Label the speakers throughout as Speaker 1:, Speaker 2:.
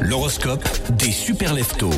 Speaker 1: L'horoscope des super leftos.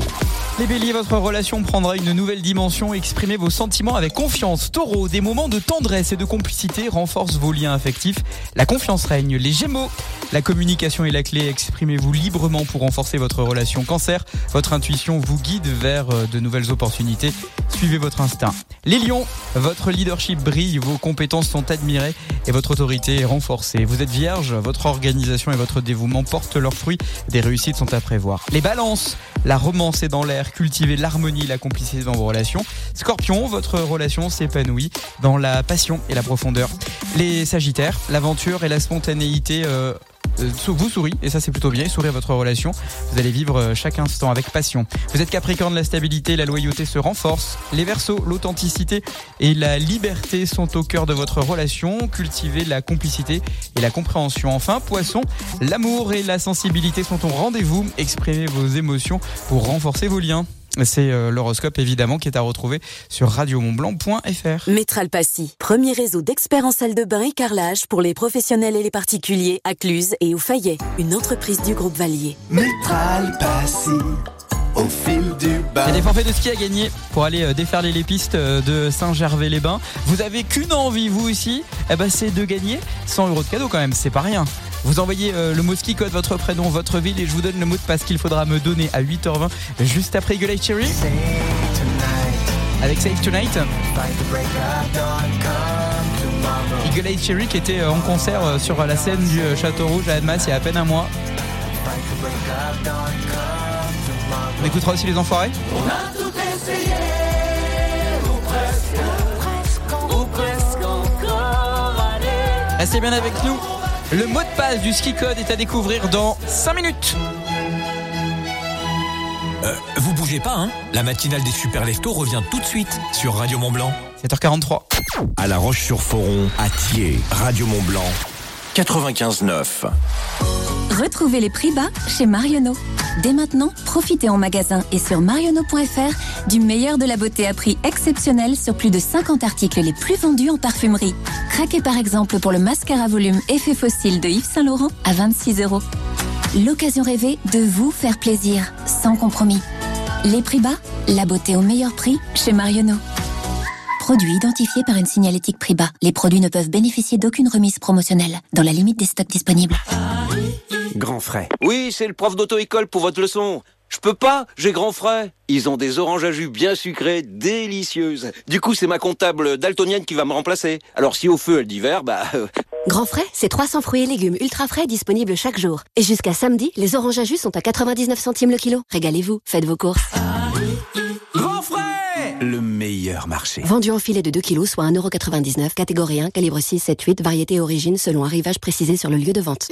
Speaker 2: Les béliers, votre relation prendra une nouvelle dimension. Exprimez vos sentiments avec confiance. Taureau, des moments de tendresse et de complicité renforcent vos liens affectifs. La confiance règne. Les gémeaux, la communication est la clé. Exprimez-vous librement pour renforcer votre relation. Cancer, votre intuition vous guide vers euh, de nouvelles opportunités. Suivez votre instinct. Les lions, votre leadership brille, vos compétences sont admirées et votre autorité est renforcée. Vous êtes vierge, votre organisation et votre dévouement portent leurs fruits. Des réussites sont à prévoir. Les balances, la romance est dans l'air. Cultivez l'harmonie, la complicité dans vos relations. Scorpion, votre relation s'épanouit dans la passion et la profondeur. Les sagittaires, l'aventure et la spontanéité euh, vous sourit et ça c'est plutôt bien, sourire votre relation. Vous allez vivre euh, chaque instant avec passion. Vous êtes Capricorne, la stabilité, la loyauté se renforcent. Les Verseaux, l'authenticité et la liberté sont au cœur de votre relation. Cultivez la complicité et la compréhension. Enfin, Poisson, l'amour et la sensibilité sont au rendez-vous. Exprimez vos émotions pour renforcer vos liens. C'est euh, l'horoscope évidemment qui est à retrouver sur radiomontblanc.fr.
Speaker 3: Métral Passy, premier réseau d'experts en salle de bain et carrelage pour les professionnels et les particuliers à Cluse et au Fayet, une entreprise du groupe Valier.
Speaker 4: Métral Passy, au fil du
Speaker 2: Il y
Speaker 4: bain.
Speaker 2: a des forfaits de ski à gagner pour aller euh, déferler les pistes euh, de Saint-Gervais-les-Bains. Vous avez qu'une envie, vous aussi, eh ben, c'est de gagner 100 euros de cadeau quand même, c'est pas rien. Vous envoyez euh, le mot ski code, votre prénom, votre ville et je vous donne le mot de passe qu'il faudra me donner à 8h20 juste après Eagle Eye Cherry. Avec Save Tonight. Eagle Eye Cherry qui était euh, en concert euh, sur la scène du Château Rouge à Annemasse il y a à peine un mois. On écoutera aussi les enfoirés. Restez bien avec nous. Le mot de passe du ski code est à découvrir dans 5 minutes.
Speaker 1: Euh, vous bougez pas, hein La matinale des super leftos revient tout de suite sur Radio Mont Blanc.
Speaker 2: 7h43.
Speaker 1: À La Roche-sur-Foron, à Thiers, Radio Mont Blanc, 95.9.
Speaker 5: Retrouvez les prix bas chez Marionneau. Dès maintenant, profitez en magasin et sur marionneau.fr du meilleur de la beauté à prix exceptionnel sur plus de 50 articles les plus vendus en parfumerie. Craquez par exemple pour le mascara volume Effet Fossile de Yves Saint Laurent à 26 euros. L'occasion rêvée de vous faire plaisir, sans compromis. Les prix bas, la beauté au meilleur prix chez Marionneau. Produit identifié par une signalétique prix bas. Les produits ne peuvent bénéficier d'aucune remise promotionnelle, dans la limite des stocks disponibles.
Speaker 6: Grand frais. Oui, c'est le prof d'auto-école pour votre leçon. Je peux pas, j'ai grand frais. Ils ont des oranges à jus bien sucrées, délicieuses. Du coup, c'est ma comptable daltonienne qui va me remplacer. Alors si au feu elle dit vert, bah... euh,
Speaker 7: Grand frais, c'est 300 fruits et légumes ultra frais disponibles chaque jour. Et jusqu'à samedi, les oranges à jus sont à 99 centimes le kilo. Régalez-vous, faites vos courses.
Speaker 6: Meilleur marché.
Speaker 7: Vendu en filet de 2 kilos, soit 1,99€, catégorie 1, calibre 6, 7, 8, variété et origine selon arrivage précisé sur le lieu de vente.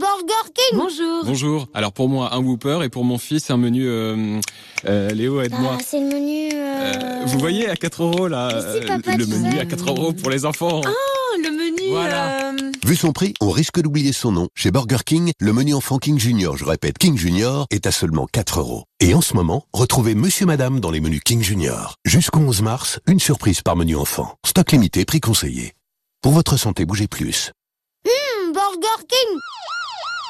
Speaker 8: Burger King
Speaker 7: Bonjour
Speaker 9: Bonjour. Alors pour moi un Whooper et pour mon fils un menu. euh, euh, Léo aide-moi.
Speaker 8: Ah, c'est le menu...
Speaker 9: Euh,
Speaker 8: Euh...
Speaker 9: vous voyez à 4 euros là,
Speaker 8: si, papa,
Speaker 9: euh, le
Speaker 8: tu
Speaker 9: menu
Speaker 8: sais.
Speaker 9: à 4 euros pour les enfants.
Speaker 7: Oh, le menu
Speaker 9: Voilà.
Speaker 10: Vu son prix, on risque d'oublier son nom. Chez Burger King, le menu enfant King Junior, je répète King Junior, est à seulement 4 euros. Et en ce moment, retrouvez Monsieur Madame dans les menus King Junior. Jusqu'au 11 mars, une surprise par menu enfant. Stock limité, prix conseillé. Pour votre santé, bougez plus.
Speaker 8: Hmm, Burger King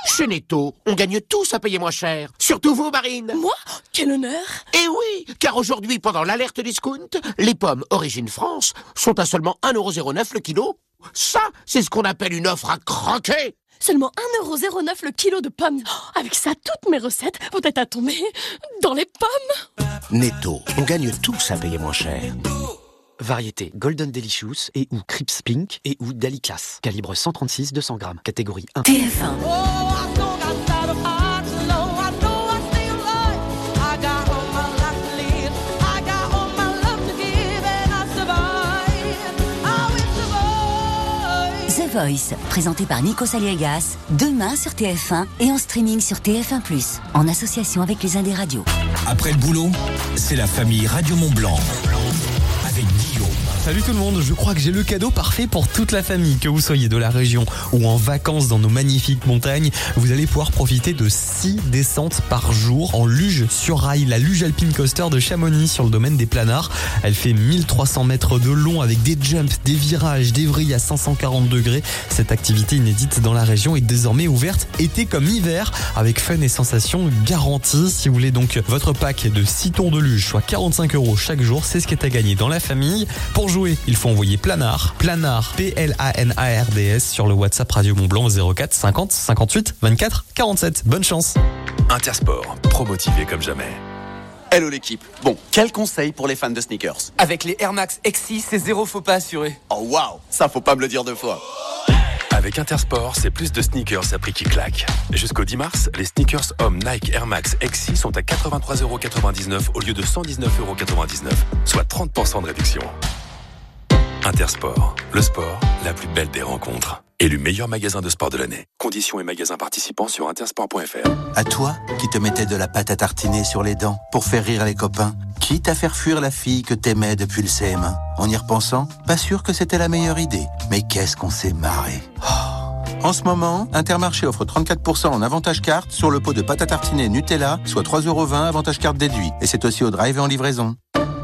Speaker 11: Chez Netto, on gagne tous à payer moins cher. Surtout vous, Marine.
Speaker 7: Moi Quel honneur
Speaker 11: Eh oui, car aujourd'hui, pendant l'alerte discount, les pommes Origine France sont à seulement 1,09€ le kilo. Ça, c'est ce qu'on appelle une offre à croquer.
Speaker 7: Seulement 1,09€ le kilo de pommes. Oh, avec ça, toutes mes recettes vont être à tomber dans les pommes.
Speaker 11: Netto, on gagne tous à payer moins cher.
Speaker 12: Variété Golden Delicious et ou Crips Pink et ou Dali Class. Calibre 136 200 grammes. Catégorie 1.
Speaker 5: TF1. The Présenté par Nico Saliegas, demain sur TF1 et en streaming sur TF1+, en association avec les Indes Radios.
Speaker 1: Après le boulot, c'est la famille Radio Mont Blanc. Avec Guillaume,
Speaker 13: Salut tout le monde, je crois que j'ai le cadeau parfait pour toute la famille. Que vous soyez de la région ou en vacances dans nos magnifiques montagnes, vous allez pouvoir profiter de 6 descentes par jour en luge sur rail, la luge alpine coaster de Chamonix sur le domaine des planards. Elle fait 1300 mètres de long avec des jumps, des virages, des vrilles à 540 degrés. Cette activité inédite dans la région est désormais ouverte été comme hiver avec fun et sensations garanties. Si vous voulez donc votre pack de 6 tours de luge, soit 45 euros chaque jour, c'est ce qui est à gagner dans la famille. Il faut envoyer Planard, Planard, P-L-A-N-A-R-D-S sur le WhatsApp Radio Montblanc 04 50 58 24 47. Bonne chance.
Speaker 1: Intersport, promotivé comme jamais.
Speaker 14: Hello l'équipe. Bon, quel conseil pour les fans de sneakers?
Speaker 15: Avec les Air Max X6, c'est zéro faux pas assuré.
Speaker 14: Oh waouh, ça faut pas me le dire deux fois.
Speaker 1: Avec Intersport, c'est plus de sneakers à prix qui claque. Jusqu'au 10 mars, les sneakers hommes Nike Air Max XC sont à 83,99€ au lieu de 119,99€, soit 30% de réduction. Intersport, le sport, la plus belle des rencontres. Élu meilleur magasin de sport de l'année. Conditions et magasins participants sur intersport.fr.
Speaker 16: À toi, qui te mettais de la pâte à tartiner sur les dents pour faire rire les copains, quitte à faire fuir la fille que t'aimais depuis le CM1. En y repensant, pas sûr que c'était la meilleure idée. Mais qu'est-ce qu'on s'est marré. Oh. En ce moment, Intermarché offre 34% en avantage carte sur le pot de pâte à tartiner Nutella, soit 3,20€ avantage carte déduit. Et c'est aussi au drive et en livraison.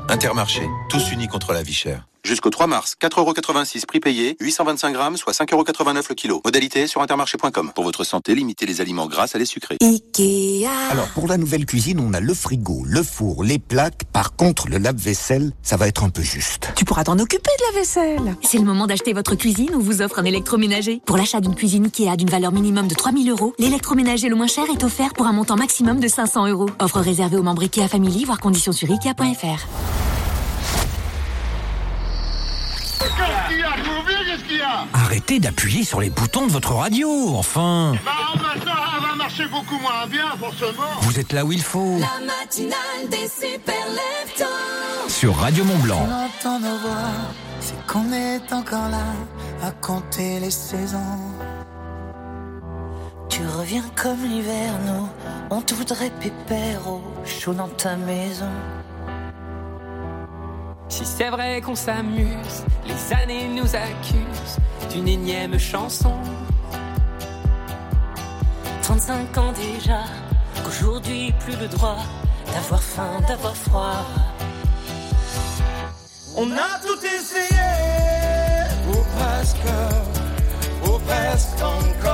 Speaker 17: Intermarché, tous unis contre la vie chère.
Speaker 16: Jusqu'au 3 mars, 4,86€ prix payé, 825 grammes, soit 5,89€ le kilo. Modalité sur intermarché.com. Pour votre santé, limitez les aliments gras à les sucrés.
Speaker 18: Ikea. Alors, pour la nouvelle cuisine, on a le frigo, le four, les plaques. Par contre, le lave-vaisselle, ça va être un peu juste.
Speaker 19: Tu pourras t'en occuper de la vaisselle.
Speaker 20: C'est le moment d'acheter votre cuisine ou vous offre un électroménager. Pour l'achat d'une cuisine Ikea d'une valeur minimum de 3000 euros, l'électroménager le moins cher est offert pour un montant maximum de 500 euros. Offre réservée aux membres Ikea Family, voire conditions sur Ikea.fr.
Speaker 21: Arrêtez d'appuyer sur les boutons de votre radio, enfin
Speaker 22: Bah maintenant, elle va marcher beaucoup moins bien, forcément
Speaker 21: Vous êtes là où il faut
Speaker 23: La matinale des super leftos
Speaker 21: Sur Radio Mont Blanc.
Speaker 24: On entend nos voix, c'est qu'on est encore là à compter les saisons. Tu reviens comme l'hiver, nous, on te voudrait pépère au chaud dans ta maison.
Speaker 25: Si c'est vrai qu'on s'amuse, les années nous accusent d'une énième chanson.
Speaker 23: 35 ans déjà, qu'aujourd'hui plus le droit d'avoir faim, d'avoir froid.
Speaker 24: On a tout essayé, ou presque, ou presque encore.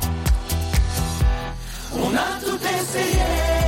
Speaker 24: On a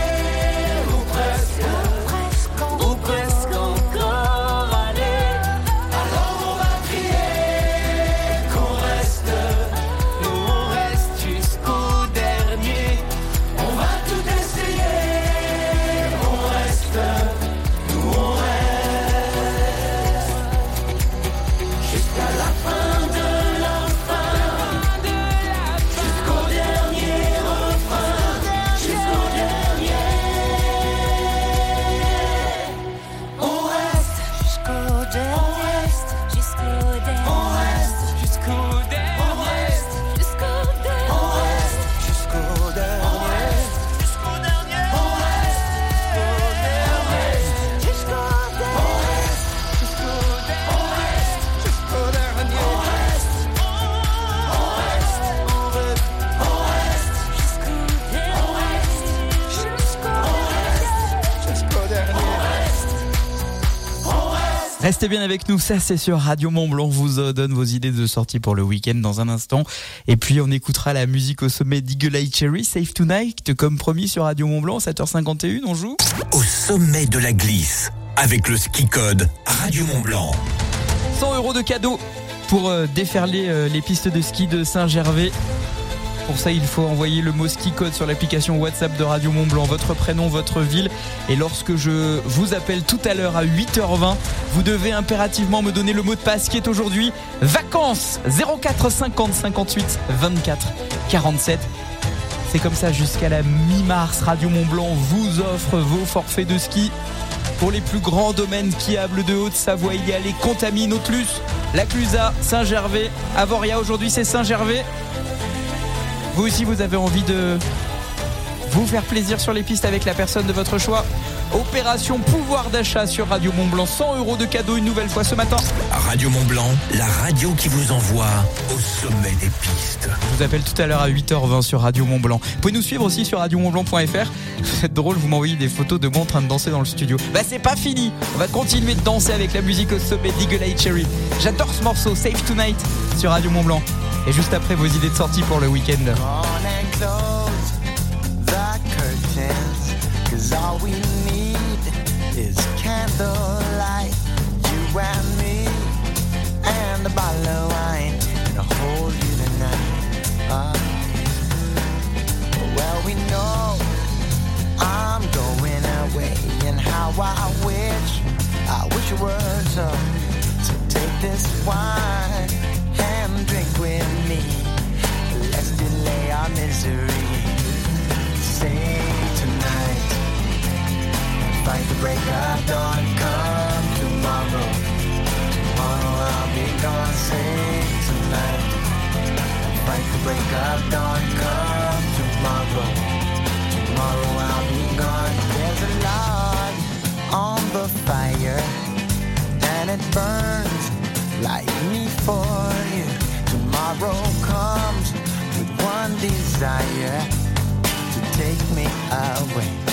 Speaker 2: Restez bien avec nous, ça c'est sur Radio Mont Blanc. On vous euh, donne vos idées de sortie pour le week-end dans un instant. Et puis on écoutera la musique au sommet d'Eagle Eye Cherry, Safe Tonight, comme promis sur Radio Mont Blanc, 7h51, on joue
Speaker 21: Au sommet de la glisse, avec le ski code Radio Mont Blanc.
Speaker 2: 100 euros de cadeaux pour euh, déferler euh, les pistes de ski de Saint-Gervais. Pour ça, il faut envoyer le mot ski code sur l'application WhatsApp de Radio Mont Blanc, votre prénom, votre ville. Et lorsque je vous appelle tout à l'heure à 8h20, vous devez impérativement me donner le mot de passe qui est aujourd'hui vacances 04 50 58 24 47. C'est comme ça jusqu'à la mi-mars. Radio Mont Blanc vous offre vos forfaits de ski. Pour les plus grands domaines skiables de Haute-Savoie, il y a les Contamines, la Clusa, Saint-Gervais, Avoria. Aujourd'hui, c'est Saint-Gervais. Vous aussi, vous avez envie de vous faire plaisir sur les pistes avec la personne de votre choix. Opération pouvoir d'achat sur Radio Mont Blanc. 100 euros de cadeau une nouvelle fois ce matin.
Speaker 21: Radio Mont Blanc, la radio qui vous envoie au sommet des pistes.
Speaker 2: Je vous appelle tout à l'heure à 8h20 sur Radio Mont Blanc. Vous pouvez nous suivre aussi sur radiomontblanc.fr. C'est drôle, vous m'envoyez des photos de moi en train de danser dans le studio. Bah c'est pas fini. On va continuer de danser avec la musique au sommet d'Eagle Eye Cherry. J'adore ce morceau, Safe Tonight sur Radio Mont Blanc. Et juste après vos idées de sortie pour le week-end.
Speaker 24: The break of dawn. Come tomorrow, tomorrow I'll be gone. Say tonight, fight the break of dawn. Come tomorrow, tomorrow I'll be gone. There's a log on the fire, and it burns like me for you. Tomorrow comes with one desire to take me away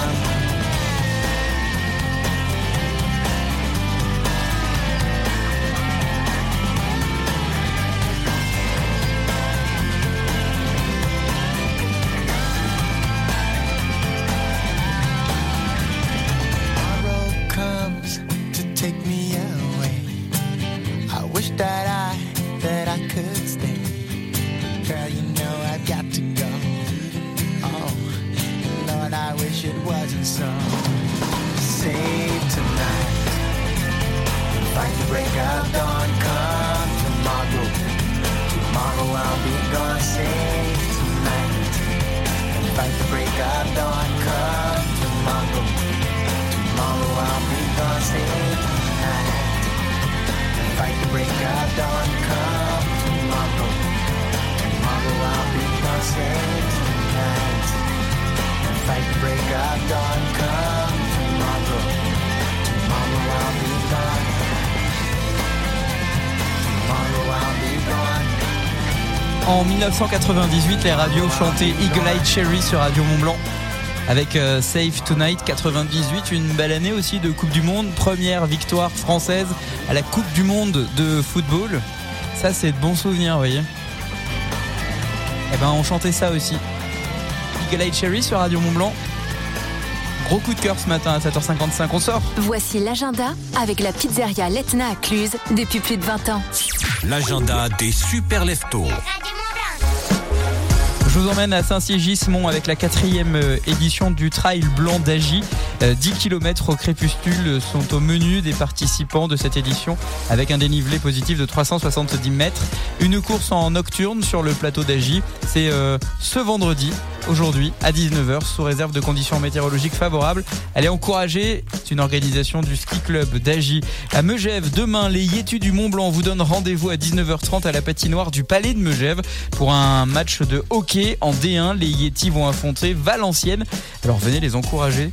Speaker 2: En 1998, les radios chantaient Eagle Eye Cherry sur Radio Mont Blanc. Avec euh, Safe Tonight 98, une belle année aussi de Coupe du Monde, première victoire française à la Coupe du Monde de football. Ça, c'est de bons souvenirs, vous voyez. Eh ben, on chantait ça aussi. Eagle Eye Cherry sur Radio Mont Blanc. Gros coup de cœur ce matin à 7h55, on sort.
Speaker 23: Voici l'agenda avec la pizzeria Letna à Cluse depuis plus de 20 ans.
Speaker 21: L'agenda des super leftos.
Speaker 2: Je vous emmène à Saint-Sigismond avec la quatrième euh, édition du Trail Blanc d'Agy. Euh, 10 km au crépuscule sont au menu des participants de cette édition avec un dénivelé positif de 370 mètres. Une course en nocturne sur le plateau d'Agy. C'est euh, ce vendredi aujourd'hui à 19h sous réserve de conditions météorologiques favorables. Elle est encouragée. C'est une organisation du ski club d'Agy à Megève. Demain, les Yétus du Mont Blanc vous donnent rendez-vous à 19h30 à la patinoire du Palais de Megève pour un match de hockey en D1. Les Yétis vont affronter Valenciennes. Alors venez les encourager